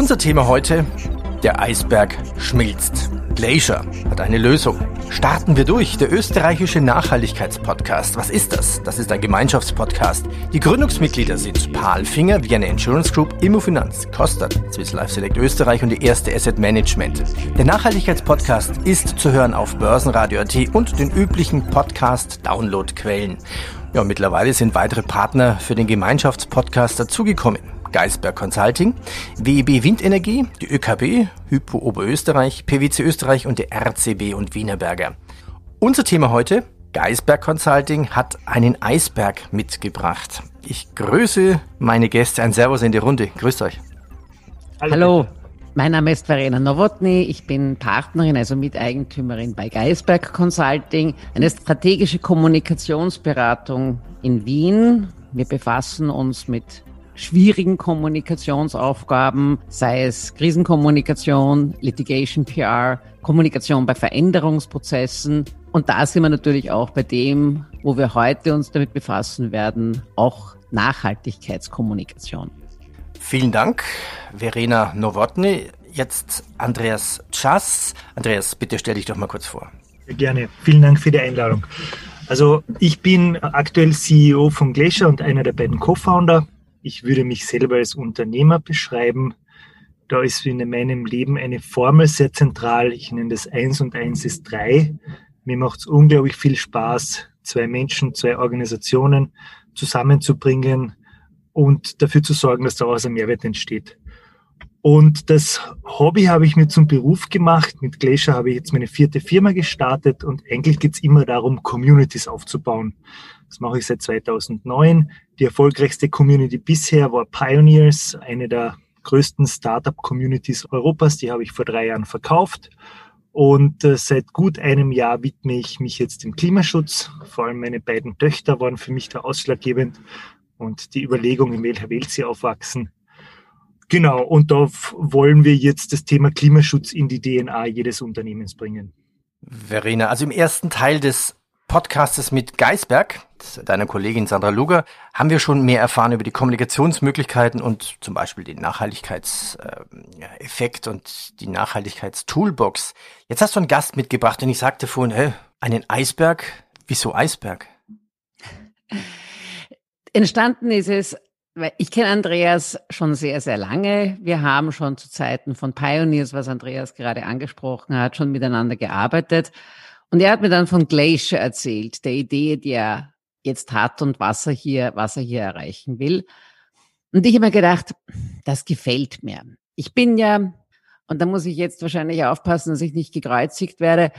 Unser Thema heute, der Eisberg schmilzt. Glacier hat eine Lösung. Starten wir durch. Der österreichische Nachhaltigkeitspodcast. Was ist das? Das ist ein Gemeinschaftspodcast. Die Gründungsmitglieder sind Paul Finger, Vienna Insurance Group, Immofinanz, Kostat, Swiss Life Select Österreich und die erste Asset Management. Der Nachhaltigkeitspodcast ist zu hören auf Börsenradio.at und den üblichen Podcast-Download-Quellen. Ja, mittlerweile sind weitere Partner für den Gemeinschaftspodcast dazugekommen. Geisberg Consulting, WEB Windenergie, die ÖKB, Hypo Oberösterreich, PwC Österreich und der RCB und Wienerberger. Unser Thema heute, Geisberg Consulting hat einen Eisberg mitgebracht. Ich grüße meine Gäste. Ein Servus in die Runde. Grüßt euch. Hallo. Hallo. Mein Name ist Verena Nowotny, ich bin Partnerin, also Miteigentümerin bei Geisberg Consulting, eine strategische Kommunikationsberatung in Wien. Wir befassen uns mit schwierigen Kommunikationsaufgaben, sei es Krisenkommunikation, Litigation PR, Kommunikation bei Veränderungsprozessen. Und da sind wir natürlich auch bei dem, wo wir heute uns damit befassen werden, auch Nachhaltigkeitskommunikation. Vielen Dank, Verena Nowotny. Jetzt Andreas Czas. Andreas, bitte stell dich doch mal kurz vor. Sehr gerne. Vielen Dank für die Einladung. Also ich bin aktuell CEO von Glacier und einer der beiden Co-Founder. Ich würde mich selber als Unternehmer beschreiben. Da ist in meinem Leben eine Formel sehr zentral. Ich nenne das eins und eins ist drei. Mir macht es unglaublich viel Spaß, zwei Menschen, zwei Organisationen zusammenzubringen und dafür zu sorgen, dass daraus ein Mehrwert entsteht. Und das Hobby habe ich mir zum Beruf gemacht. Mit Glacier habe ich jetzt meine vierte Firma gestartet und eigentlich geht es immer darum, Communities aufzubauen. Das mache ich seit 2009. Die erfolgreichste Community bisher war Pioneers, eine der größten Startup-Communities Europas. Die habe ich vor drei Jahren verkauft. Und äh, seit gut einem Jahr widme ich mich jetzt dem Klimaschutz. Vor allem meine beiden Töchter waren für mich da ausschlaggebend und die Überlegung, in welcher Welt sie aufwachsen. Genau, und da wollen wir jetzt das Thema Klimaschutz in die DNA jedes Unternehmens bringen. Verena, also im ersten Teil des Podcastes mit Geisberg, deiner Kollegin Sandra Luger, haben wir schon mehr erfahren über die Kommunikationsmöglichkeiten und zum Beispiel den Nachhaltigkeitseffekt und die Nachhaltigkeitstoolbox. Jetzt hast du einen Gast mitgebracht und ich sagte vorhin, hey, einen Eisberg? Wieso Eisberg? Entstanden ist es ich kenne Andreas schon sehr, sehr lange. Wir haben schon zu Zeiten von Pioneers, was Andreas gerade angesprochen hat, schon miteinander gearbeitet. Und er hat mir dann von Glacier erzählt, der Idee, die er jetzt hat und was er hier, was er hier erreichen will. Und ich habe mir gedacht, das gefällt mir. Ich bin ja, und da muss ich jetzt wahrscheinlich aufpassen, dass ich nicht gekreuzigt werde.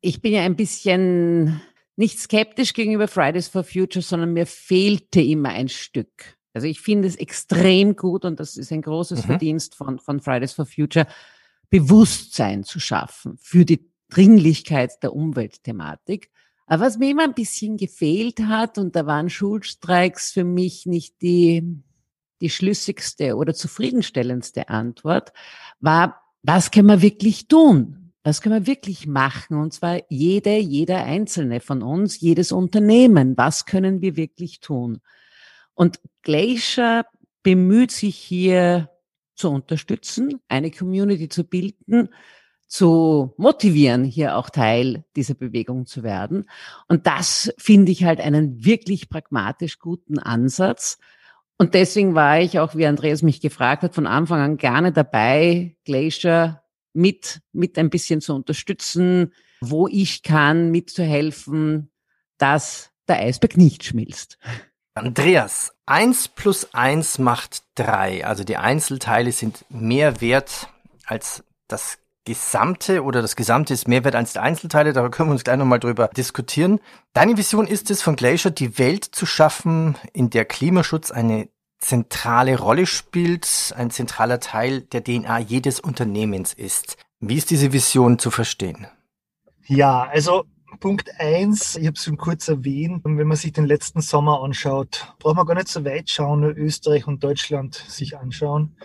Ich bin ja ein bisschen nicht skeptisch gegenüber Fridays for Future, sondern mir fehlte immer ein Stück. Also ich finde es extrem gut und das ist ein großes mhm. Verdienst von, von Fridays for Future, Bewusstsein zu schaffen für die Dringlichkeit der Umweltthematik. Aber was mir immer ein bisschen gefehlt hat, und da waren Schulstreiks für mich nicht die, die schlüssigste oder zufriedenstellendste Antwort, war, was können wir wirklich tun? Was können wir wirklich machen? Und zwar jede, jeder Einzelne von uns, jedes Unternehmen. Was können wir wirklich tun? Und Glacier bemüht sich hier zu unterstützen, eine Community zu bilden, zu motivieren, hier auch Teil dieser Bewegung zu werden. Und das finde ich halt einen wirklich pragmatisch guten Ansatz. Und deswegen war ich auch, wie Andreas mich gefragt hat, von Anfang an gerne dabei, Glacier mit, mit ein bisschen zu unterstützen, wo ich kann, mitzuhelfen, dass der Eisberg nicht schmilzt. Andreas, eins plus eins macht drei. Also die Einzelteile sind mehr wert als das Gesamte oder das Gesamte ist mehr wert als die Einzelteile. Da können wir uns gleich nochmal drüber diskutieren. Deine Vision ist es, von Glacier die Welt zu schaffen, in der Klimaschutz eine zentrale Rolle spielt, ein zentraler Teil der DNA jedes Unternehmens ist. Wie ist diese Vision zu verstehen? Ja, also Punkt eins, ich habe es schon kurz erwähnt, wenn man sich den letzten Sommer anschaut, braucht man gar nicht so weit schauen, nur Österreich und Deutschland sich anschauen.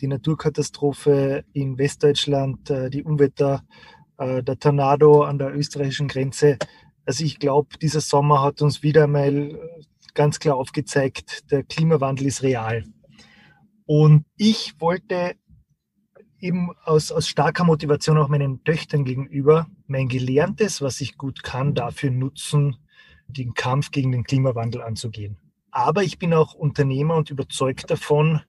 Die Naturkatastrophe in Westdeutschland, äh, die Unwetter, äh, der Tornado an der österreichischen Grenze. Also ich glaube, dieser Sommer hat uns wieder einmal ganz klar aufgezeigt, der Klimawandel ist real. Und ich wollte eben aus, aus starker Motivation auch meinen Töchtern gegenüber mein Gelerntes, was ich gut kann, dafür nutzen, den Kampf gegen den Klimawandel anzugehen. Aber ich bin auch Unternehmer und überzeugt davon,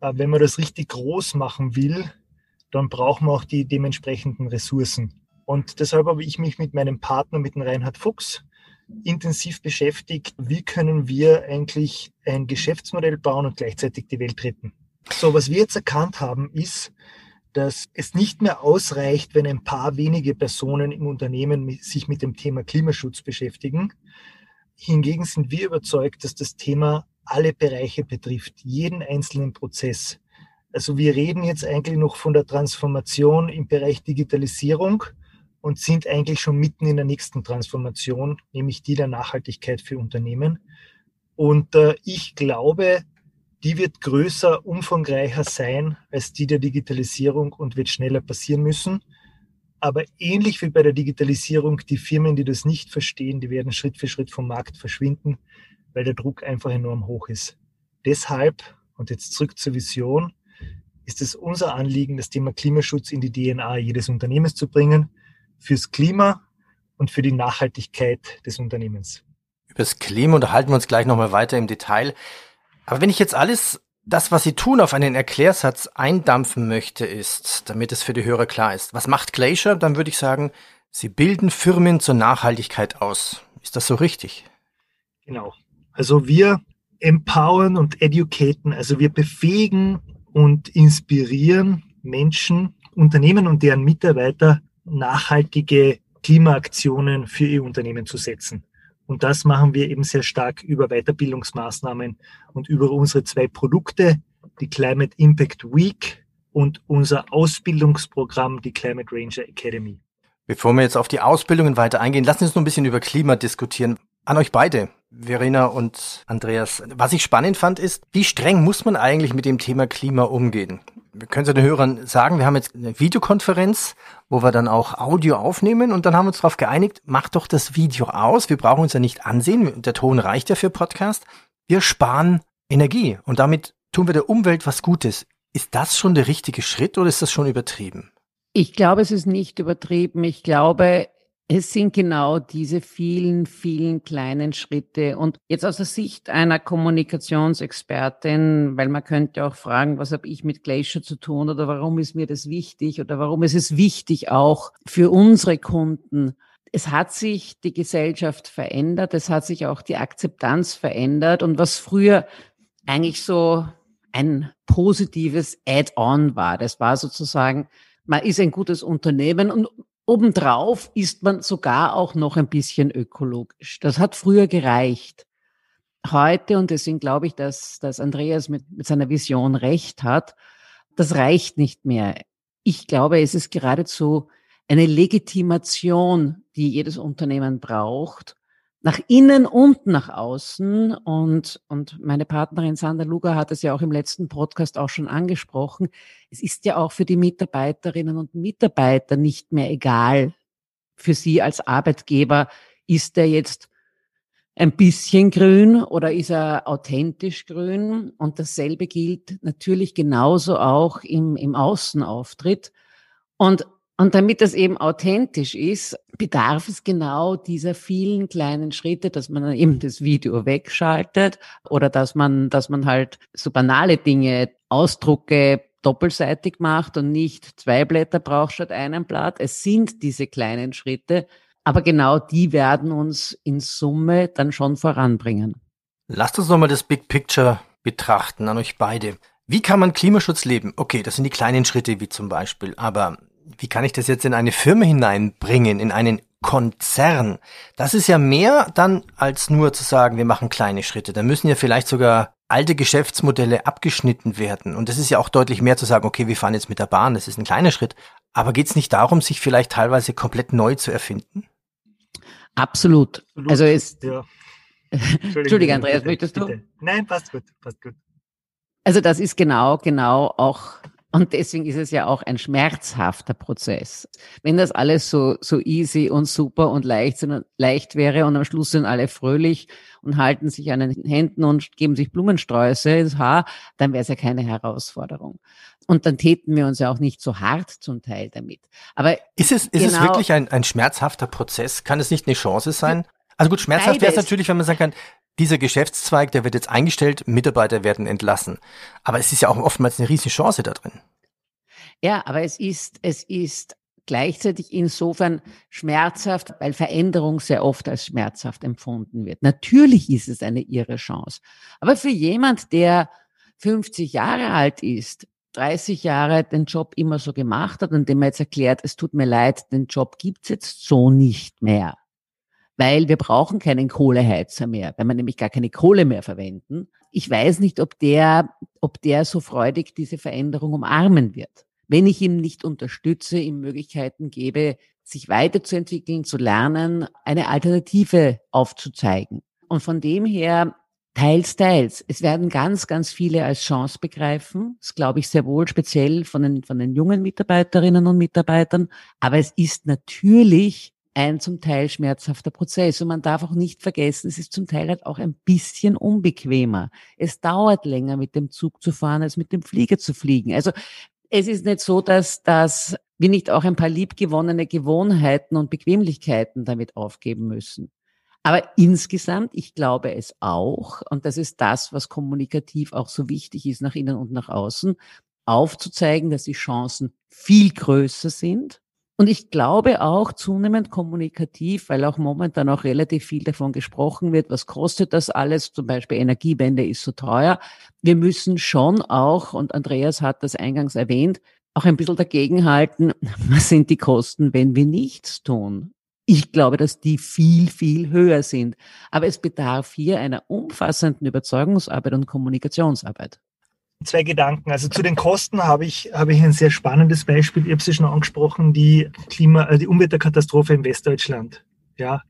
äh, wenn man das richtig groß machen will, dann braucht man auch die dementsprechenden Ressourcen. Und deshalb habe ich mich mit meinem Partner, mit dem Reinhard Fuchs, intensiv beschäftigt, wie können wir eigentlich ein Geschäftsmodell bauen und gleichzeitig die Welt retten. So, was wir jetzt erkannt haben, ist, dass es nicht mehr ausreicht, wenn ein paar wenige Personen im Unternehmen sich mit dem Thema Klimaschutz beschäftigen. Hingegen sind wir überzeugt, dass das Thema alle Bereiche betrifft, jeden einzelnen Prozess. Also wir reden jetzt eigentlich noch von der Transformation im Bereich Digitalisierung und sind eigentlich schon mitten in der nächsten Transformation, nämlich die der Nachhaltigkeit für Unternehmen. Und äh, ich glaube, die wird größer, umfangreicher sein als die der Digitalisierung und wird schneller passieren müssen. Aber ähnlich wie bei der Digitalisierung, die Firmen, die das nicht verstehen, die werden Schritt für Schritt vom Markt verschwinden, weil der Druck einfach enorm hoch ist. Deshalb, und jetzt zurück zur Vision, ist es unser Anliegen, das Thema Klimaschutz in die DNA jedes Unternehmens zu bringen fürs Klima und für die Nachhaltigkeit des Unternehmens. Über das Klima unterhalten wir uns gleich nochmal weiter im Detail. Aber wenn ich jetzt alles, das, was Sie tun, auf einen Erklärsatz eindampfen möchte, ist, damit es für die Hörer klar ist, was macht Glacier, dann würde ich sagen, Sie bilden Firmen zur Nachhaltigkeit aus. Ist das so richtig? Genau. Also wir empowern und educaten, also wir befähigen und inspirieren Menschen, Unternehmen und deren Mitarbeiter nachhaltige Klimaaktionen für ihr Unternehmen zu setzen. Und das machen wir eben sehr stark über Weiterbildungsmaßnahmen und über unsere zwei Produkte, die Climate Impact Week und unser Ausbildungsprogramm, die Climate Ranger Academy. Bevor wir jetzt auf die Ausbildungen weiter eingehen, lassen Sie uns noch ein bisschen über Klima diskutieren. An euch beide, Verena und Andreas. Was ich spannend fand, ist, wie streng muss man eigentlich mit dem Thema Klima umgehen? wir können es den Hörern sagen, wir haben jetzt eine Videokonferenz, wo wir dann auch Audio aufnehmen und dann haben wir uns darauf geeinigt, mach doch das Video aus. Wir brauchen uns ja nicht ansehen. Der Ton reicht ja für Podcast. Wir sparen Energie und damit tun wir der Umwelt was Gutes. Ist das schon der richtige Schritt oder ist das schon übertrieben? Ich glaube, es ist nicht übertrieben. Ich glaube, es sind genau diese vielen, vielen kleinen Schritte. Und jetzt aus der Sicht einer Kommunikationsexpertin, weil man könnte auch fragen, was habe ich mit Glacier zu tun oder warum ist mir das wichtig oder warum ist es wichtig auch für unsere Kunden. Es hat sich die Gesellschaft verändert, es hat sich auch die Akzeptanz verändert und was früher eigentlich so ein positives Add-on war, das war sozusagen, man ist ein gutes Unternehmen und Obendrauf ist man sogar auch noch ein bisschen ökologisch. Das hat früher gereicht. Heute, und deswegen glaube ich, dass, dass Andreas mit, mit seiner Vision recht hat, das reicht nicht mehr. Ich glaube, es ist geradezu eine Legitimation, die jedes Unternehmen braucht, nach innen und nach außen. Und, und meine Partnerin Sandra Luger hat es ja auch im letzten Podcast auch schon angesprochen. Es ist ja auch für die Mitarbeiterinnen und Mitarbeiter nicht mehr egal, für sie als Arbeitgeber, ist er jetzt ein bisschen grün oder ist er authentisch grün? Und dasselbe gilt natürlich genauso auch im, im Außenauftritt. Und und damit das eben authentisch ist, bedarf es genau dieser vielen kleinen Schritte, dass man eben das Video wegschaltet oder dass man, dass man halt so banale Dinge, Ausdrucke doppelseitig macht und nicht zwei Blätter braucht statt einem Blatt. Es sind diese kleinen Schritte, aber genau die werden uns in Summe dann schon voranbringen. Lasst uns nochmal das Big Picture betrachten an euch beide. Wie kann man Klimaschutz leben? Okay, das sind die kleinen Schritte wie zum Beispiel, aber wie kann ich das jetzt in eine Firma hineinbringen, in einen Konzern? Das ist ja mehr dann als nur zu sagen, wir machen kleine Schritte. Da müssen ja vielleicht sogar alte Geschäftsmodelle abgeschnitten werden. Und das ist ja auch deutlich mehr zu sagen, okay, wir fahren jetzt mit der Bahn, das ist ein kleiner Schritt. Aber geht es nicht darum, sich vielleicht teilweise komplett neu zu erfinden? Absolut. Absolut. Also es. Ja. Entschuldige, Andreas, möchtest du? Bitte. Nein, passt gut, passt gut. Also das ist genau, genau auch und deswegen ist es ja auch ein schmerzhafter Prozess. Wenn das alles so, so easy und super und leicht, leicht wäre und am Schluss sind alle fröhlich und halten sich an den Händen und geben sich Blumensträuße ins Haar, dann wäre es ja keine Herausforderung. Und dann täten wir uns ja auch nicht so hart zum Teil damit. Aber ist es, ist genau, es wirklich ein, ein schmerzhafter Prozess? Kann es nicht eine Chance sein? Also gut, schmerzhaft wäre es natürlich, wenn man sagen kann, dieser Geschäftszweig, der wird jetzt eingestellt, Mitarbeiter werden entlassen. Aber es ist ja auch oftmals eine riesige Chance da drin. Ja, aber es ist, es ist gleichzeitig insofern schmerzhaft, weil Veränderung sehr oft als schmerzhaft empfunden wird. Natürlich ist es eine irre Chance. Aber für jemand, der 50 Jahre alt ist, 30 Jahre den Job immer so gemacht hat und dem man jetzt erklärt, es tut mir leid, den Job gibt's jetzt so nicht mehr weil wir brauchen keinen Kohleheizer mehr, weil wir nämlich gar keine Kohle mehr verwenden. Ich weiß nicht, ob der, ob der so freudig diese Veränderung umarmen wird. Wenn ich ihm nicht unterstütze, ihm Möglichkeiten gebe, sich weiterzuentwickeln, zu lernen, eine Alternative aufzuzeigen. Und von dem her Teils, teils. Es werden ganz, ganz viele als Chance begreifen. Das glaube ich sehr wohl, speziell von den, von den jungen Mitarbeiterinnen und Mitarbeitern. Aber es ist natürlich ein zum Teil schmerzhafter Prozess. Und man darf auch nicht vergessen, es ist zum Teil halt auch ein bisschen unbequemer. Es dauert länger, mit dem Zug zu fahren, als mit dem Flieger zu fliegen. Also es ist nicht so, dass, dass wir nicht auch ein paar liebgewonnene Gewohnheiten und Bequemlichkeiten damit aufgeben müssen. Aber insgesamt, ich glaube es auch, und das ist das, was kommunikativ auch so wichtig ist nach innen und nach außen, aufzuzeigen, dass die Chancen viel größer sind und ich glaube auch zunehmend kommunikativ, weil auch momentan auch relativ viel davon gesprochen wird, was kostet das alles? Zum Beispiel Energiewende ist so teuer. Wir müssen schon auch, und Andreas hat das eingangs erwähnt, auch ein bisschen dagegenhalten, was sind die Kosten, wenn wir nichts tun? Ich glaube, dass die viel, viel höher sind. Aber es bedarf hier einer umfassenden Überzeugungsarbeit und Kommunikationsarbeit zwei Gedanken. Also zu den Kosten habe ich, habe ich ein sehr spannendes Beispiel. Ich habe sie schon angesprochen, die Klima, äh, die Umweltkatastrophe in Westdeutschland. Ja.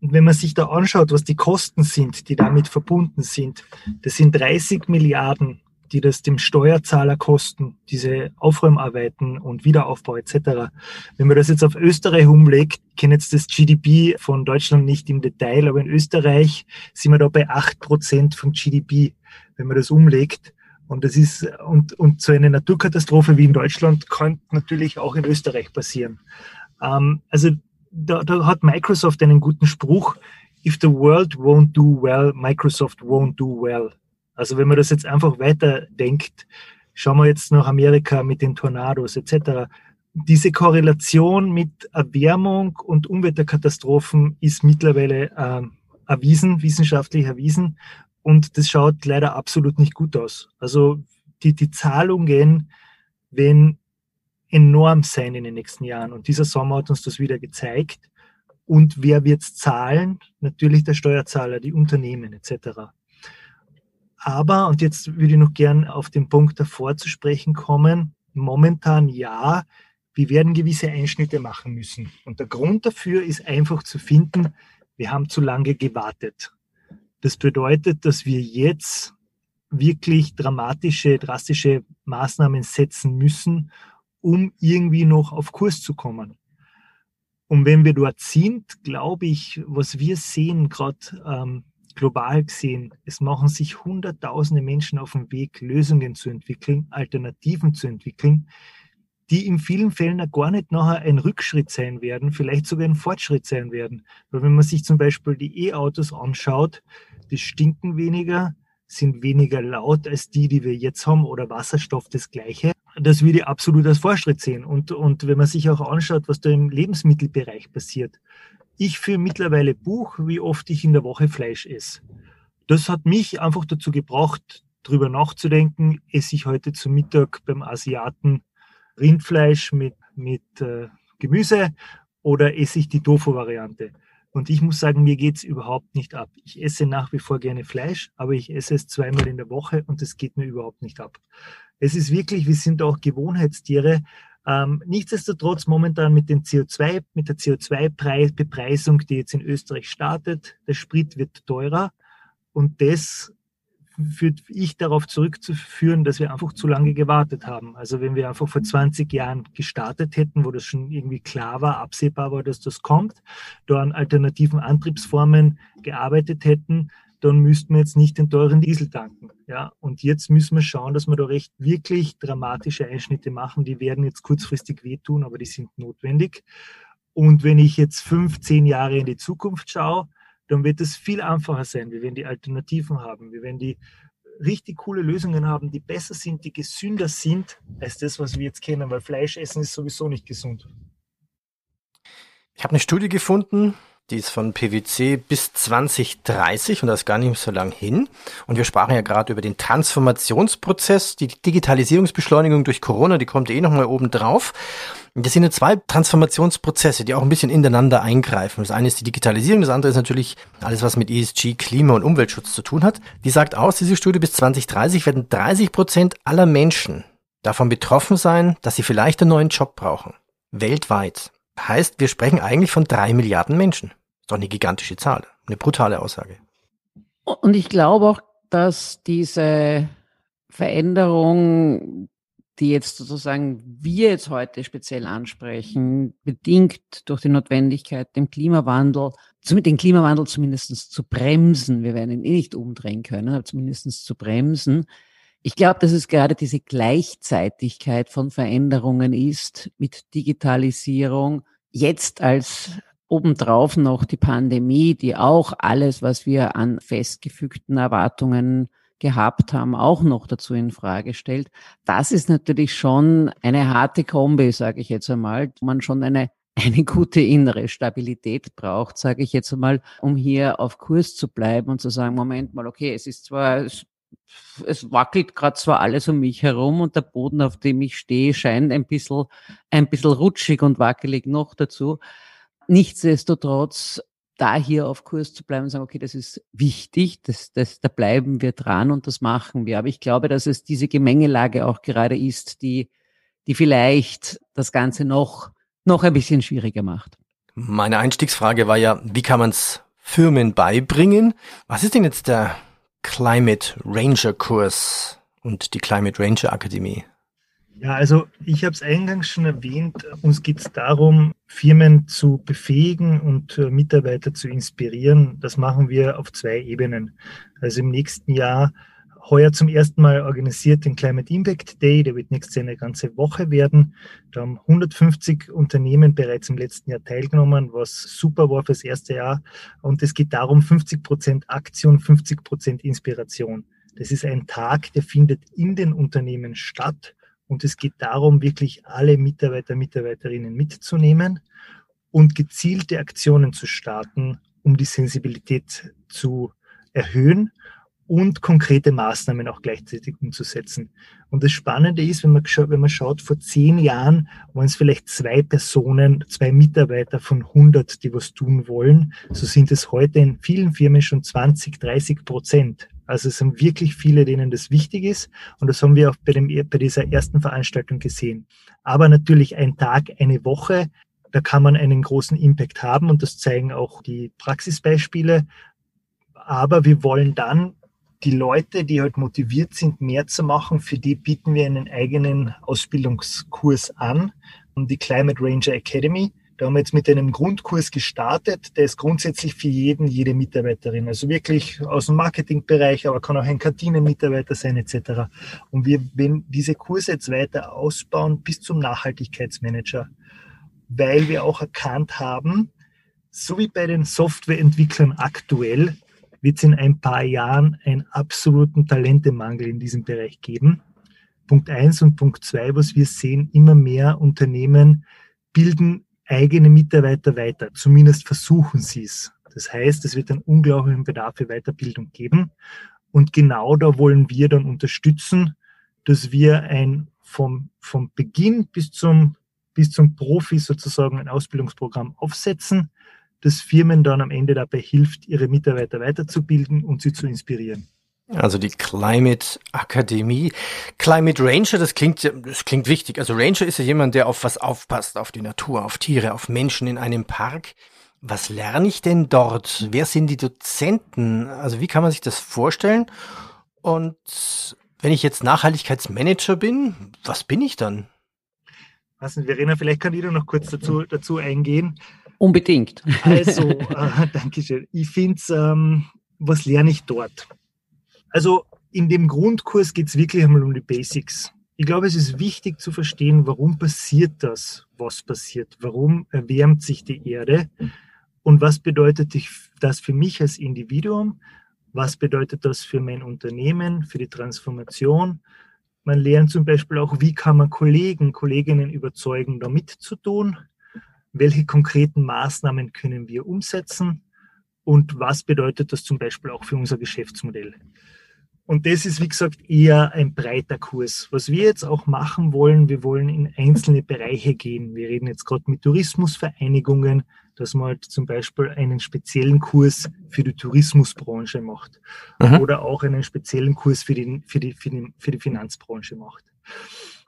Und wenn man sich da anschaut, was die Kosten sind, die damit verbunden sind, das sind 30 Milliarden, die das dem Steuerzahler kosten, diese Aufräumarbeiten und Wiederaufbau etc. Wenn man das jetzt auf Österreich umlegt, ich kenne jetzt das GDP von Deutschland nicht im Detail, aber in Österreich sind wir da bei acht Prozent vom GDP, wenn man das umlegt. Und das ist, und, und so eine Naturkatastrophe wie in Deutschland könnte natürlich auch in Österreich passieren. Ähm, also da, da hat Microsoft einen guten Spruch. If the world won't do well, Microsoft won't do well. Also wenn man das jetzt einfach weiterdenkt, schauen wir jetzt nach Amerika mit den Tornados etc. Diese Korrelation mit Erwärmung und Umweltkatastrophen ist mittlerweile ähm, erwiesen, wissenschaftlich erwiesen. Und das schaut leider absolut nicht gut aus. Also die, die Zahlungen werden enorm sein in den nächsten Jahren. Und dieser Sommer hat uns das wieder gezeigt. Und wer wird es zahlen? Natürlich der Steuerzahler, die Unternehmen etc. Aber, und jetzt würde ich noch gern auf den Punkt davor zu sprechen kommen, momentan ja, wir werden gewisse Einschnitte machen müssen. Und der Grund dafür ist einfach zu finden, wir haben zu lange gewartet. Das bedeutet, dass wir jetzt wirklich dramatische, drastische Maßnahmen setzen müssen, um irgendwie noch auf Kurs zu kommen. Und wenn wir dort sind, glaube ich, was wir sehen, gerade ähm, global gesehen, es machen sich Hunderttausende Menschen auf den Weg, Lösungen zu entwickeln, Alternativen zu entwickeln, die in vielen Fällen gar nicht nachher ein Rückschritt sein werden, vielleicht sogar ein Fortschritt sein werden. Weil wenn man sich zum Beispiel die E-Autos anschaut, die stinken weniger, sind weniger laut als die, die wir jetzt haben, oder Wasserstoff das gleiche. Das würde ich absolut als Fortschritt sehen. Und, und wenn man sich auch anschaut, was da im Lebensmittelbereich passiert. Ich führe mittlerweile Buch, wie oft ich in der Woche Fleisch esse. Das hat mich einfach dazu gebracht, darüber nachzudenken, esse ich heute zum Mittag beim Asiaten Rindfleisch mit, mit äh, Gemüse oder esse ich die Tofu-Variante? Und ich muss sagen, mir geht's überhaupt nicht ab. Ich esse nach wie vor gerne Fleisch, aber ich esse es zweimal in der Woche und es geht mir überhaupt nicht ab. Es ist wirklich, wir sind auch Gewohnheitstiere. Ähm, nichtsdestotrotz momentan mit dem CO2, mit der CO2-Bepreisung, die jetzt in Österreich startet, der Sprit wird teurer und das führt ich darauf zurückzuführen, dass wir einfach zu lange gewartet haben. Also wenn wir einfach vor 20 Jahren gestartet hätten, wo das schon irgendwie klar war, absehbar war, dass das kommt, da an alternativen Antriebsformen gearbeitet hätten, dann müssten wir jetzt nicht den teuren Diesel tanken. Ja, und jetzt müssen wir schauen, dass wir da recht wirklich dramatische Einschnitte machen. Die werden jetzt kurzfristig wehtun, aber die sind notwendig. Und wenn ich jetzt fünf, zehn Jahre in die Zukunft schaue, dann wird es viel einfacher sein. Wir werden die Alternativen haben. Wir werden die richtig coole Lösungen haben, die besser sind, die gesünder sind als das, was wir jetzt kennen, weil Fleisch essen ist sowieso nicht gesund. Ich habe eine Studie gefunden, die ist von PwC bis 2030 und das ist gar nicht so lang hin. Und wir sprachen ja gerade über den Transformationsprozess, die Digitalisierungsbeschleunigung durch Corona, die kommt eh nochmal oben drauf. Das sind ja zwei Transformationsprozesse, die auch ein bisschen ineinander eingreifen. Das eine ist die Digitalisierung, das andere ist natürlich alles, was mit ESG, Klima und Umweltschutz zu tun hat. Die sagt aus, diese Studie bis 2030 werden 30 Prozent aller Menschen davon betroffen sein, dass sie vielleicht einen neuen Job brauchen. Weltweit. Heißt, wir sprechen eigentlich von drei Milliarden Menschen. Doch eine gigantische Zahl. Eine brutale Aussage. Und ich glaube auch, dass diese Veränderung, die jetzt sozusagen wir jetzt heute speziell ansprechen, bedingt durch die Notwendigkeit, dem Klimawandel, den Klimawandel zumindest zu bremsen. Wir werden ihn eh nicht umdrehen können, aber zumindest zu bremsen. Ich glaube, dass es gerade diese Gleichzeitigkeit von Veränderungen ist mit Digitalisierung, jetzt als obendrauf noch die Pandemie, die auch alles, was wir an festgefügten Erwartungen gehabt haben, auch noch dazu in Frage stellt. Das ist natürlich schon eine harte Kombi, sage ich jetzt einmal, wo man schon eine eine gute innere Stabilität braucht, sage ich jetzt einmal, um hier auf Kurs zu bleiben und zu sagen, Moment mal, okay, es ist zwar es wackelt gerade zwar alles um mich herum und der Boden, auf dem ich stehe, scheint ein bisschen, ein bisschen rutschig und wackelig noch dazu. Nichtsdestotrotz, da hier auf Kurs zu bleiben und sagen, okay, das ist wichtig, das, das, da bleiben wir dran und das machen wir. Aber ich glaube, dass es diese Gemengelage auch gerade ist, die, die vielleicht das Ganze noch, noch ein bisschen schwieriger macht. Meine Einstiegsfrage war ja, wie kann man es Firmen beibringen? Was ist denn jetzt der Climate Ranger Kurs und die Climate Ranger Akademie? Ja, also ich habe es eingangs schon erwähnt, uns geht es darum, Firmen zu befähigen und äh, Mitarbeiter zu inspirieren. Das machen wir auf zwei Ebenen. Also im nächsten Jahr heuer zum ersten Mal organisiert den Climate Impact Day. Der wird nächstes Jahr eine ganze Woche werden. Da haben 150 Unternehmen bereits im letzten Jahr teilgenommen, was super war fürs erste Jahr. Und es geht darum, 50 Prozent Aktion, 50 Prozent Inspiration. Das ist ein Tag, der findet in den Unternehmen statt. Und es geht darum, wirklich alle Mitarbeiter, Mitarbeiterinnen mitzunehmen und gezielte Aktionen zu starten, um die Sensibilität zu erhöhen und konkrete Maßnahmen auch gleichzeitig umzusetzen. Und das Spannende ist, wenn man, wenn man schaut, vor zehn Jahren waren es vielleicht zwei Personen, zwei Mitarbeiter von 100, die was tun wollen. So sind es heute in vielen Firmen schon 20, 30 Prozent. Also es sind wirklich viele, denen das wichtig ist. Und das haben wir auch bei, dem, bei dieser ersten Veranstaltung gesehen. Aber natürlich ein Tag, eine Woche, da kann man einen großen Impact haben und das zeigen auch die Praxisbeispiele. Aber wir wollen dann die Leute, die halt motiviert sind, mehr zu machen, für die bieten wir einen eigenen Ausbildungskurs an, die Climate Ranger Academy. Da haben wir jetzt mit einem Grundkurs gestartet, der ist grundsätzlich für jeden, jede Mitarbeiterin. Also wirklich aus dem Marketingbereich, aber kann auch ein Kantinenmitarbeiter sein etc. Und wir werden diese Kurse jetzt weiter ausbauen bis zum Nachhaltigkeitsmanager, weil wir auch erkannt haben, so wie bei den Softwareentwicklern aktuell, wird es in ein paar Jahren einen absoluten Talentemangel in diesem Bereich geben. Punkt eins und Punkt zwei, was wir sehen, immer mehr Unternehmen bilden eigene Mitarbeiter weiter. Zumindest versuchen sie es. Das heißt, es wird einen unglaublichen Bedarf für Weiterbildung geben. Und genau da wollen wir dann unterstützen, dass wir ein vom, vom Beginn bis zum, bis zum Profi sozusagen ein Ausbildungsprogramm aufsetzen, das Firmen dann am Ende dabei hilft, ihre Mitarbeiter weiterzubilden und sie zu inspirieren. Also die Climate Akademie. Climate Ranger, das klingt, das klingt wichtig. Also Ranger ist ja jemand, der auf was aufpasst, auf die Natur, auf Tiere, auf Menschen in einem Park. Was lerne ich denn dort? Wer sind die Dozenten? Also wie kann man sich das vorstellen? Und wenn ich jetzt Nachhaltigkeitsmanager bin, was bin ich dann? Was denn, Verena, vielleicht kann ich noch kurz dazu, dazu eingehen. Unbedingt. Also, äh, danke schön. Ich finde ähm, was lerne ich dort? Also in dem Grundkurs geht es wirklich einmal um die Basics. Ich glaube, es ist wichtig zu verstehen, warum passiert das, was passiert. Warum erwärmt sich die Erde? Und was bedeutet das für mich als Individuum? Was bedeutet das für mein Unternehmen, für die Transformation? Man lernt zum Beispiel auch, wie kann man Kollegen, Kolleginnen überzeugen, da mitzutun? Welche konkreten Maßnahmen können wir umsetzen? Und was bedeutet das zum Beispiel auch für unser Geschäftsmodell? Und das ist, wie gesagt, eher ein breiter Kurs. Was wir jetzt auch machen wollen, wir wollen in einzelne Bereiche gehen. Wir reden jetzt gerade mit Tourismusvereinigungen, dass man halt zum Beispiel einen speziellen Kurs für die Tourismusbranche macht mhm. oder auch einen speziellen Kurs für die, für die, für die, für die Finanzbranche macht.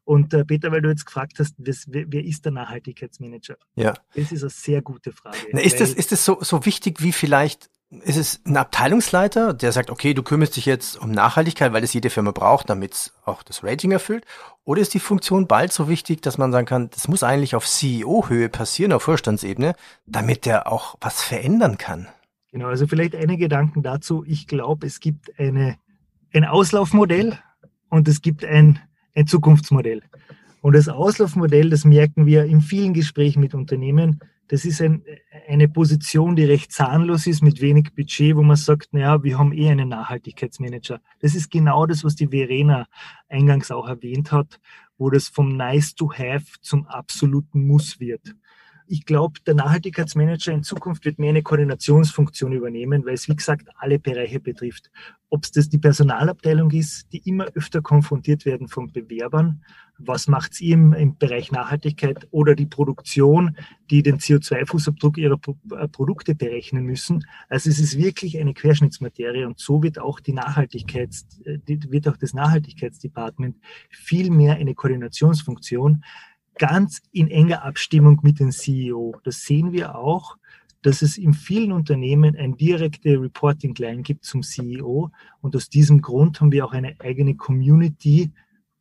Und äh, Peter, weil du jetzt gefragt hast, wer, wer, ist der Nachhaltigkeitsmanager? Ja. Das ist eine sehr gute Frage. Na, ist, das, ist das so, so wichtig wie vielleicht ist es ein Abteilungsleiter, der sagt, okay, du kümmerst dich jetzt um Nachhaltigkeit, weil es jede Firma braucht, damit es auch das Rating erfüllt? Oder ist die Funktion bald so wichtig, dass man sagen kann, das muss eigentlich auf CEO-Höhe passieren, auf Vorstandsebene, damit der auch was verändern kann? Genau, also vielleicht eine Gedanken dazu. Ich glaube, es gibt eine, ein Auslaufmodell und es gibt ein, ein Zukunftsmodell. Und das Auslaufmodell, das merken wir in vielen Gesprächen mit Unternehmen, das ist ein, eine Position, die recht zahnlos ist, mit wenig Budget, wo man sagt, naja, wir haben eh einen Nachhaltigkeitsmanager. Das ist genau das, was die Verena eingangs auch erwähnt hat, wo das vom Nice to Have zum absoluten Muss wird ich glaube, der Nachhaltigkeitsmanager in Zukunft wird mehr eine Koordinationsfunktion übernehmen, weil es, wie gesagt, alle Bereiche betrifft. Ob es das die Personalabteilung ist, die immer öfter konfrontiert werden von Bewerbern, was macht ihr im, im, Bereich Nachhaltigkeit oder die Produktion, die den CO2-Fußabdruck ihrer äh, Produkte berechnen müssen. Also es ist wirklich eine Querschnittsmaterie und so wird auch die Nachhaltigkeits, äh, wird auch das Nachhaltigkeitsdepartement viel mehr eine Koordinationsfunktion, ganz in enger Abstimmung mit dem CEO. Das sehen wir auch, dass es in vielen Unternehmen ein direkte Reporting-Line gibt zum CEO. Und aus diesem Grund haben wir auch eine eigene Community,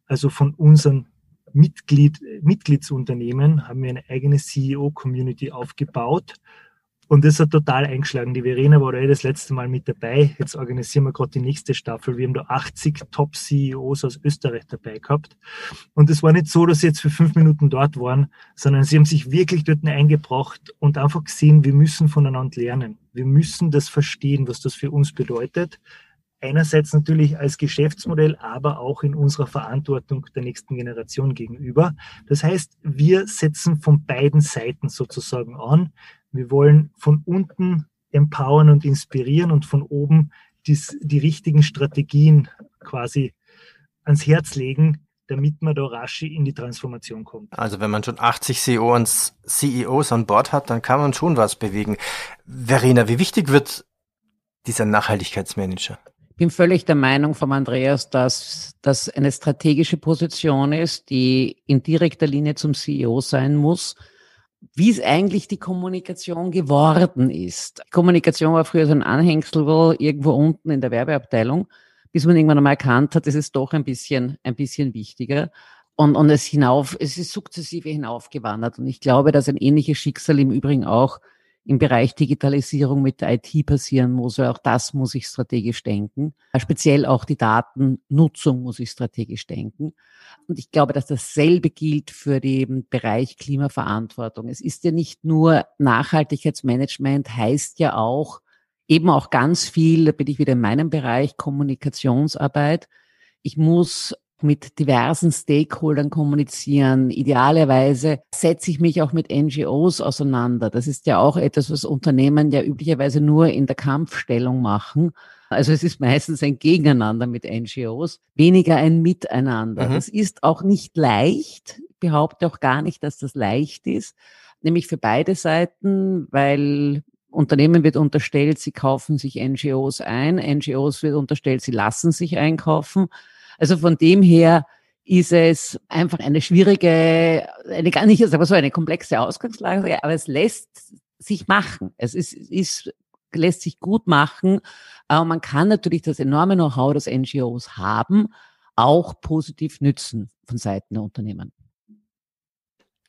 also von unseren Mitglied, Mitgliedsunternehmen haben wir eine eigene CEO-Community aufgebaut, und das hat total eingeschlagen. Die Verena war da eh das letzte Mal mit dabei. Jetzt organisieren wir gerade die nächste Staffel. Wir haben da 80 Top-CEOs aus Österreich dabei gehabt. Und es war nicht so, dass sie jetzt für fünf Minuten dort waren, sondern sie haben sich wirklich dort eingebracht und einfach gesehen, wir müssen voneinander lernen. Wir müssen das verstehen, was das für uns bedeutet. Einerseits natürlich als Geschäftsmodell, aber auch in unserer Verantwortung der nächsten Generation gegenüber. Das heißt, wir setzen von beiden Seiten sozusagen an. Wir wollen von unten empowern und inspirieren und von oben dies, die richtigen Strategien quasi ans Herz legen, damit man da rasch in die Transformation kommt. Also wenn man schon 80 CEOs, CEOs an Bord hat, dann kann man schon was bewegen. Verena, wie wichtig wird dieser Nachhaltigkeitsmanager? Ich bin völlig der Meinung von Andreas, dass das eine strategische Position ist, die in direkter Linie zum CEO sein muss wie es eigentlich die Kommunikation geworden ist. Kommunikation war früher so ein Anhängsel irgendwo unten in der Werbeabteilung, bis man irgendwann einmal erkannt hat, es ist doch ein bisschen, ein bisschen wichtiger. Und, und es hinauf, es ist sukzessive hinaufgewandert. Und ich glaube, dass ein ähnliches Schicksal im Übrigen auch im Bereich Digitalisierung mit der IT passieren muss, auch das muss ich strategisch denken. Speziell auch die Datennutzung muss ich strategisch denken. Und ich glaube, dass dasselbe gilt für den Bereich Klimaverantwortung. Es ist ja nicht nur Nachhaltigkeitsmanagement, heißt ja auch eben auch ganz viel, da bin ich wieder in meinem Bereich, Kommunikationsarbeit. Ich muss mit diversen Stakeholdern kommunizieren. Idealerweise setze ich mich auch mit NGOs auseinander. Das ist ja auch etwas, was Unternehmen ja üblicherweise nur in der Kampfstellung machen. Also es ist meistens ein Gegeneinander mit NGOs, weniger ein Miteinander. Mhm. Das ist auch nicht leicht. Ich behaupte auch gar nicht, dass das leicht ist. Nämlich für beide Seiten, weil Unternehmen wird unterstellt, sie kaufen sich NGOs ein. NGOs wird unterstellt, sie lassen sich einkaufen. Also von dem her ist es einfach eine schwierige, eine gar nicht, aber so eine komplexe Ausgangslage, aber es lässt sich machen. Es ist, ist lässt sich gut machen. Aber man kann natürlich das enorme Know-how, das NGOs haben, auch positiv nützen von Seiten der Unternehmen.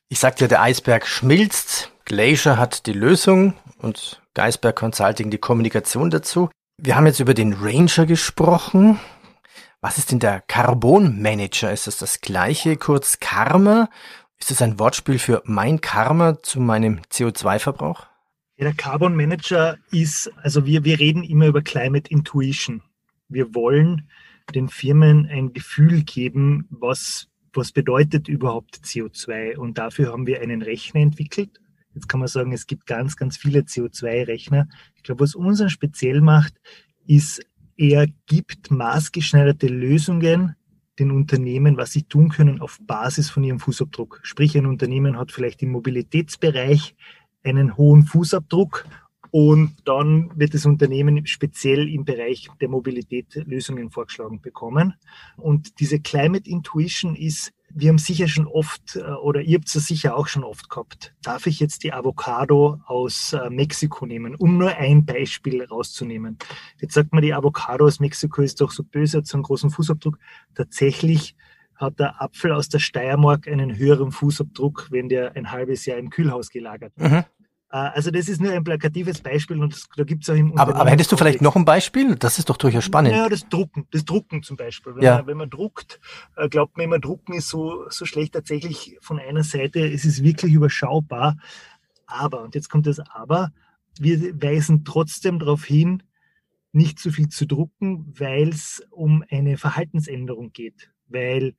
Ich sagte ja, der Eisberg schmilzt. Glacier hat die Lösung und Geisberg Consulting die Kommunikation dazu. Wir haben jetzt über den Ranger gesprochen. Was ist denn der Carbon Manager? Ist das das gleiche, kurz Karma? Ist das ein Wortspiel für mein Karma zu meinem CO2-Verbrauch? Ja, der Carbon Manager ist, also wir, wir reden immer über Climate Intuition. Wir wollen den Firmen ein Gefühl geben, was, was bedeutet überhaupt CO2. Und dafür haben wir einen Rechner entwickelt. Jetzt kann man sagen, es gibt ganz, ganz viele CO2-Rechner. Ich glaube, was unseren speziell macht, ist er gibt maßgeschneiderte Lösungen den Unternehmen, was sie tun können auf Basis von ihrem Fußabdruck. Sprich, ein Unternehmen hat vielleicht im Mobilitätsbereich einen hohen Fußabdruck und dann wird das Unternehmen speziell im Bereich der Mobilität Lösungen vorgeschlagen bekommen. Und diese Climate Intuition ist wir haben sicher schon oft, äh, oder ihr habt es sicher auch schon oft gehabt, darf ich jetzt die Avocado aus äh, Mexiko nehmen, um nur ein Beispiel rauszunehmen. Jetzt sagt man, die Avocado aus Mexiko ist doch so böse, hat so einen großen Fußabdruck. Tatsächlich hat der Apfel aus der Steiermark einen höheren Fußabdruck, wenn der ein halbes Jahr im Kühlhaus gelagert wird. Mhm. Äh, also das ist nur ein plakatives Beispiel und das, da gibt es auch im aber, aber hättest du vielleicht noch ein Beispiel? Das ist doch durchaus spannend. Ja, das Drucken, das Drucken zum Beispiel. Wenn, ja. man, wenn man druckt, äh, glaubt man immer, Drucken ist so, so schlecht. Tatsächlich von einer Seite, es ist wirklich überschaubar. Aber, und jetzt kommt das Aber, wir weisen trotzdem darauf hin, nicht zu viel zu drucken, weil es um eine Verhaltensänderung geht. Weil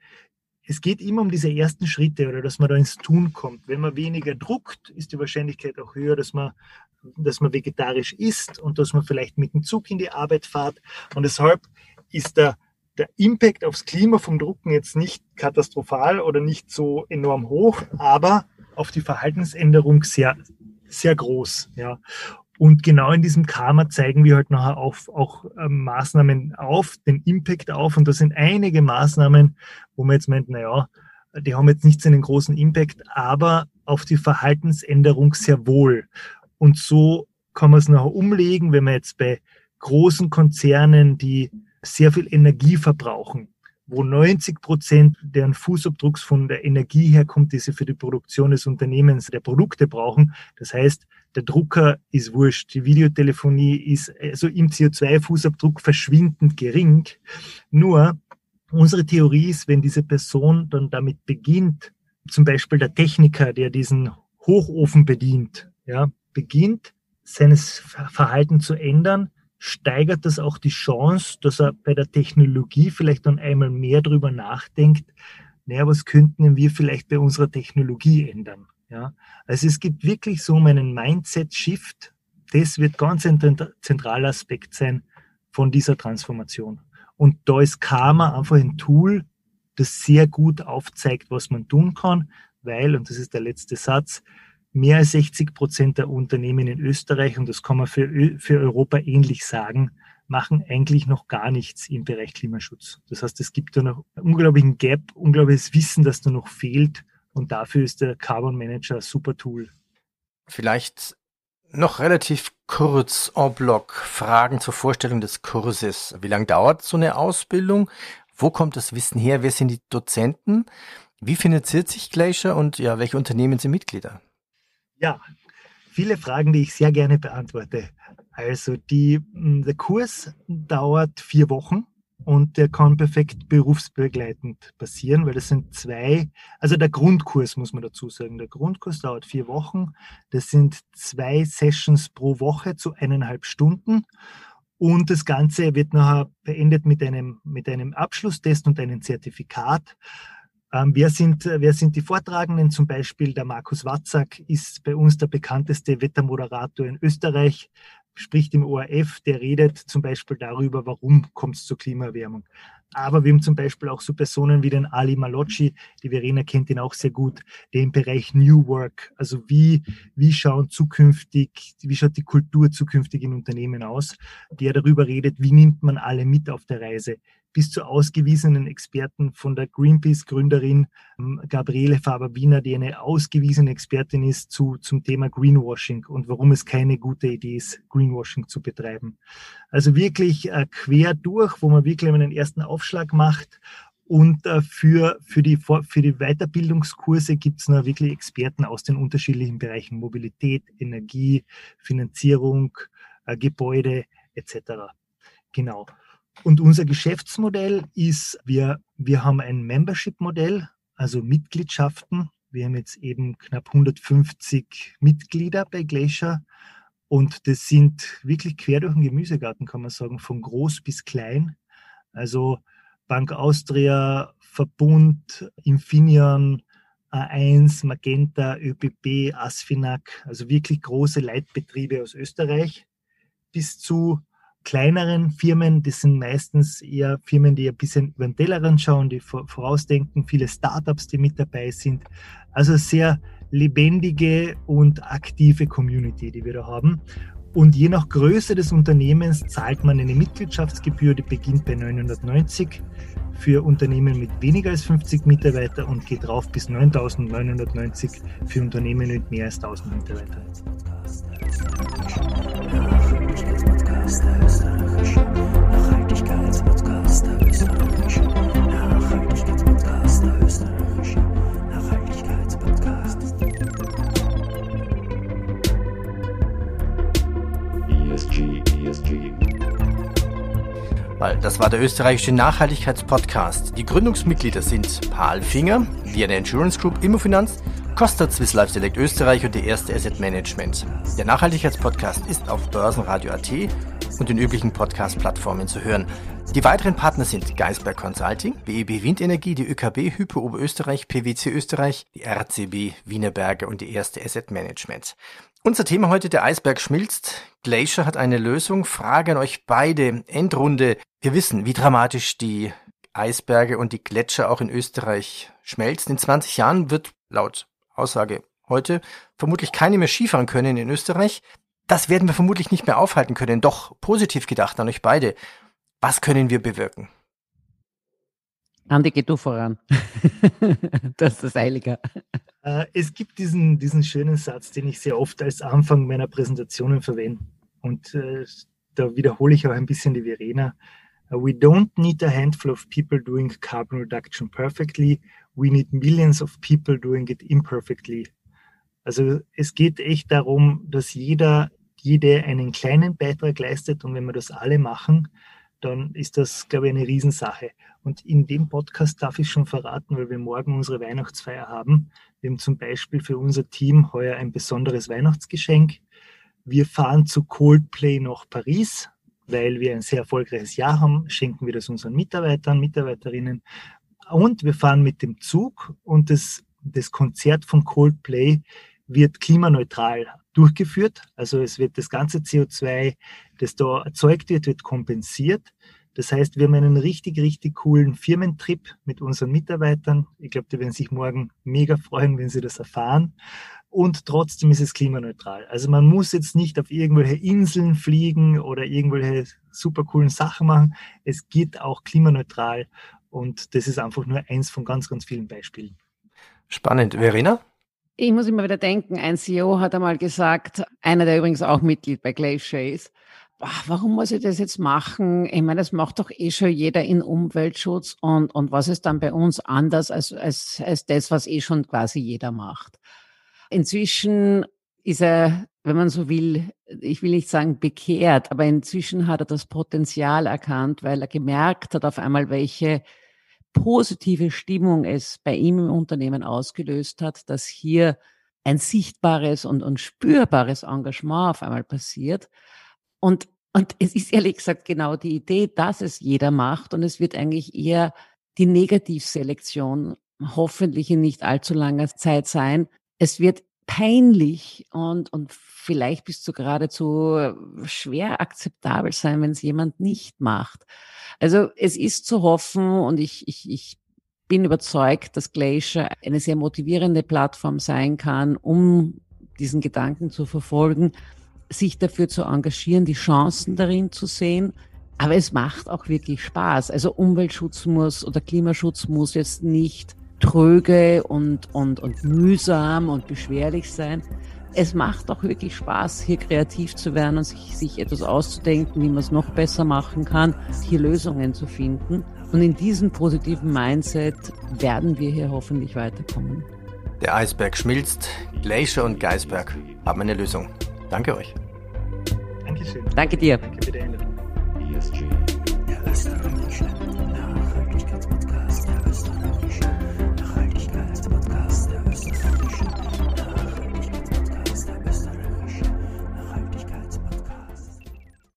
es geht immer um diese ersten Schritte oder dass man da ins Tun kommt. Wenn man weniger druckt, ist die Wahrscheinlichkeit auch höher, dass man, dass man vegetarisch isst und dass man vielleicht mit dem Zug in die Arbeit fährt. Und deshalb ist der, der Impact aufs Klima vom Drucken jetzt nicht katastrophal oder nicht so enorm hoch, aber auf die Verhaltensänderung sehr, sehr groß. Ja. Und genau in diesem Karma zeigen wir halt nachher auch, auch äh, Maßnahmen auf, den Impact auf. Und das sind einige Maßnahmen, wo man jetzt meint, naja, die haben jetzt nicht so einen großen Impact, aber auf die Verhaltensänderung sehr wohl. Und so kann man es nachher umlegen, wenn man jetzt bei großen Konzernen, die sehr viel Energie verbrauchen, wo 90 Prozent deren Fußabdrucks von der Energie herkommt, die sie für die Produktion des Unternehmens der Produkte brauchen. Das heißt, der Drucker ist wurscht, die Videotelefonie ist also im CO2-Fußabdruck verschwindend gering. Nur unsere Theorie ist, wenn diese Person dann damit beginnt, zum Beispiel der Techniker, der diesen Hochofen bedient, ja, beginnt, seines Verhalten zu ändern, steigert das auch die Chance, dass er bei der Technologie vielleicht dann einmal mehr drüber nachdenkt, naja, was könnten wir vielleicht bei unserer Technologie ändern? Ja, also es gibt wirklich so einen Mindset-Shift. Das wird ganz ein zentraler Aspekt sein von dieser Transformation. Und da ist Karma einfach ein Tool, das sehr gut aufzeigt, was man tun kann, weil, und das ist der letzte Satz, mehr als 60 Prozent der Unternehmen in Österreich, und das kann man für, für Europa ähnlich sagen, machen eigentlich noch gar nichts im Bereich Klimaschutz. Das heißt, es gibt da noch unglaublichen Gap, unglaubliches Wissen, das da noch fehlt. Und dafür ist der Carbon Manager ein super Tool. Vielleicht noch relativ kurz en bloc Fragen zur Vorstellung des Kurses. Wie lange dauert so eine Ausbildung? Wo kommt das Wissen her? Wer sind die Dozenten? Wie finanziert sich Glacier und ja, welche Unternehmen sind Mitglieder? Ja, viele Fragen, die ich sehr gerne beantworte. Also die, der Kurs dauert vier Wochen und der kann perfekt berufsbegleitend passieren, weil das sind zwei, also der Grundkurs muss man dazu sagen. Der Grundkurs dauert vier Wochen. Das sind zwei Sessions pro Woche zu eineinhalb Stunden. Und das Ganze wird nachher beendet mit einem, mit einem Abschlusstest und einem Zertifikat. Ähm, wer, sind, wer sind die Vortragenden? Zum Beispiel der Markus Watzak ist bei uns der bekannteste Wettermoderator in Österreich spricht im ORF, der redet zum Beispiel darüber, warum kommt es zur Klimaerwärmung. Aber wir haben zum Beispiel auch so Personen wie den Ali Malocci, die Verena kennt ihn auch sehr gut, der im Bereich New Work, also wie, wie schauen zukünftig, wie schaut die Kultur zukünftig in Unternehmen aus, der darüber redet, wie nimmt man alle mit auf der Reise, bis zu ausgewiesenen Experten von der Greenpeace-Gründerin ähm, Gabriele Faber-Wiener, die eine ausgewiesene Expertin ist zu, zum Thema Greenwashing und warum es keine gute Idee ist, Greenwashing zu betreiben. Also wirklich äh, quer durch, wo man wirklich einen ersten Aufschlag macht und äh, für, für, die, für die Weiterbildungskurse gibt es noch wirklich Experten aus den unterschiedlichen Bereichen Mobilität, Energie, Finanzierung, äh, Gebäude etc. Genau. Und unser Geschäftsmodell ist, wir, wir haben ein Membership-Modell, also Mitgliedschaften. Wir haben jetzt eben knapp 150 Mitglieder bei Glacier. Und das sind wirklich quer durch den Gemüsegarten, kann man sagen, von groß bis klein. Also Bank Austria, Verbund, Infineon, A1, Magenta, ÖPP, Asfinag, also wirklich große Leitbetriebe aus Österreich, bis zu kleineren Firmen, das sind meistens eher Firmen, die ein bisschen über den Tellerrand schauen, die vorausdenken, viele Startups, die mit dabei sind. Also sehr lebendige und aktive Community, die wir da haben. Und je nach Größe des Unternehmens zahlt man eine Mitgliedschaftsgebühr, die beginnt bei 990 für Unternehmen mit weniger als 50 Mitarbeiter und geht rauf bis 9990 für Unternehmen mit mehr als 1000 Mitarbeitern. Weil das war der österreichische Nachhaltigkeitspodcast. Die Gründungsmitglieder sind Paul Finger, Vienna Insurance Group, Immofinanz, Costa Swiss Life Select Österreich und die erste Asset Management. Der Nachhaltigkeitspodcast ist auf Börsenradio.at und den üblichen Podcast-Plattformen zu hören. Die weiteren Partner sind Geisberg Consulting, BEB Windenergie, die ÖKB, Hypo Oberösterreich, PwC Österreich, die RCB Wienerberger und die erste Asset Management. Unser Thema heute, der Eisberg schmilzt. Glacier hat eine Lösung. Frage an euch beide. Endrunde. Wir wissen, wie dramatisch die Eisberge und die Gletscher auch in Österreich schmelzen. In 20 Jahren wird laut Aussage heute vermutlich keine mehr Skifahren können in Österreich. Das werden wir vermutlich nicht mehr aufhalten können. Doch positiv gedacht an euch beide. Was können wir bewirken? Andi, geh du voran. das ist das Eilige. Äh, es gibt diesen, diesen schönen Satz, den ich sehr oft als Anfang meiner Präsentationen verwende. Und äh, da wiederhole ich auch ein bisschen die Verena. We don't need a handful of people doing carbon reduction perfectly. We need millions of people doing it imperfectly. Also es geht echt darum, dass jeder, jede einen kleinen Beitrag leistet und wenn wir das alle machen, dann ist das, glaube ich, eine Riesensache. Und in dem Podcast darf ich schon verraten, weil wir morgen unsere Weihnachtsfeier haben. Wir haben zum Beispiel für unser Team heuer ein besonderes Weihnachtsgeschenk. Wir fahren zu Coldplay nach Paris weil wir ein sehr erfolgreiches Jahr haben, schenken wir das unseren Mitarbeitern, Mitarbeiterinnen. Und wir fahren mit dem Zug und das, das Konzert von Coldplay wird klimaneutral durchgeführt. Also es wird das ganze CO2, das da erzeugt wird, wird kompensiert. Das heißt, wir haben einen richtig, richtig coolen Firmentrip mit unseren Mitarbeitern. Ich glaube, die werden sich morgen mega freuen, wenn sie das erfahren und trotzdem ist es klimaneutral. Also man muss jetzt nicht auf irgendwelche Inseln fliegen oder irgendwelche super coolen Sachen machen. Es geht auch klimaneutral und das ist einfach nur eins von ganz, ganz vielen Beispielen. Spannend. Verena? Ich muss immer wieder denken, ein CEO hat einmal gesagt, einer, der übrigens auch Mitglied bei Glacier ist, warum muss ich das jetzt machen? Ich meine, das macht doch eh schon jeder in Umweltschutz und, und was ist dann bei uns anders als, als, als das, was eh schon quasi jeder macht? Inzwischen ist er, wenn man so will, ich will nicht sagen bekehrt, aber inzwischen hat er das Potenzial erkannt, weil er gemerkt hat auf einmal, welche positive Stimmung es bei ihm im Unternehmen ausgelöst hat, dass hier ein sichtbares und, und spürbares Engagement auf einmal passiert. Und, und es ist ehrlich gesagt genau die Idee, dass es jeder macht und es wird eigentlich eher die Negativselektion hoffentlich in nicht allzu langer Zeit sein, es wird peinlich und, und vielleicht bist du geradezu schwer akzeptabel sein, wenn es jemand nicht macht. Also es ist zu hoffen und ich, ich, ich bin überzeugt, dass Glacier eine sehr motivierende Plattform sein kann, um diesen Gedanken zu verfolgen, sich dafür zu engagieren, die Chancen darin zu sehen. Aber es macht auch wirklich Spaß. Also Umweltschutz muss oder Klimaschutz muss jetzt nicht tröge und, und, und mühsam und beschwerlich sein. Es macht auch wirklich Spaß, hier kreativ zu werden und sich, sich etwas auszudenken, wie man es noch besser machen kann, hier Lösungen zu finden. Und in diesem positiven Mindset werden wir hier hoffentlich weiterkommen. Der Eisberg schmilzt, Glacier und Geisberg haben eine Lösung. Danke euch. Dankeschön. Danke dir. Danke für die. ESG. Ja,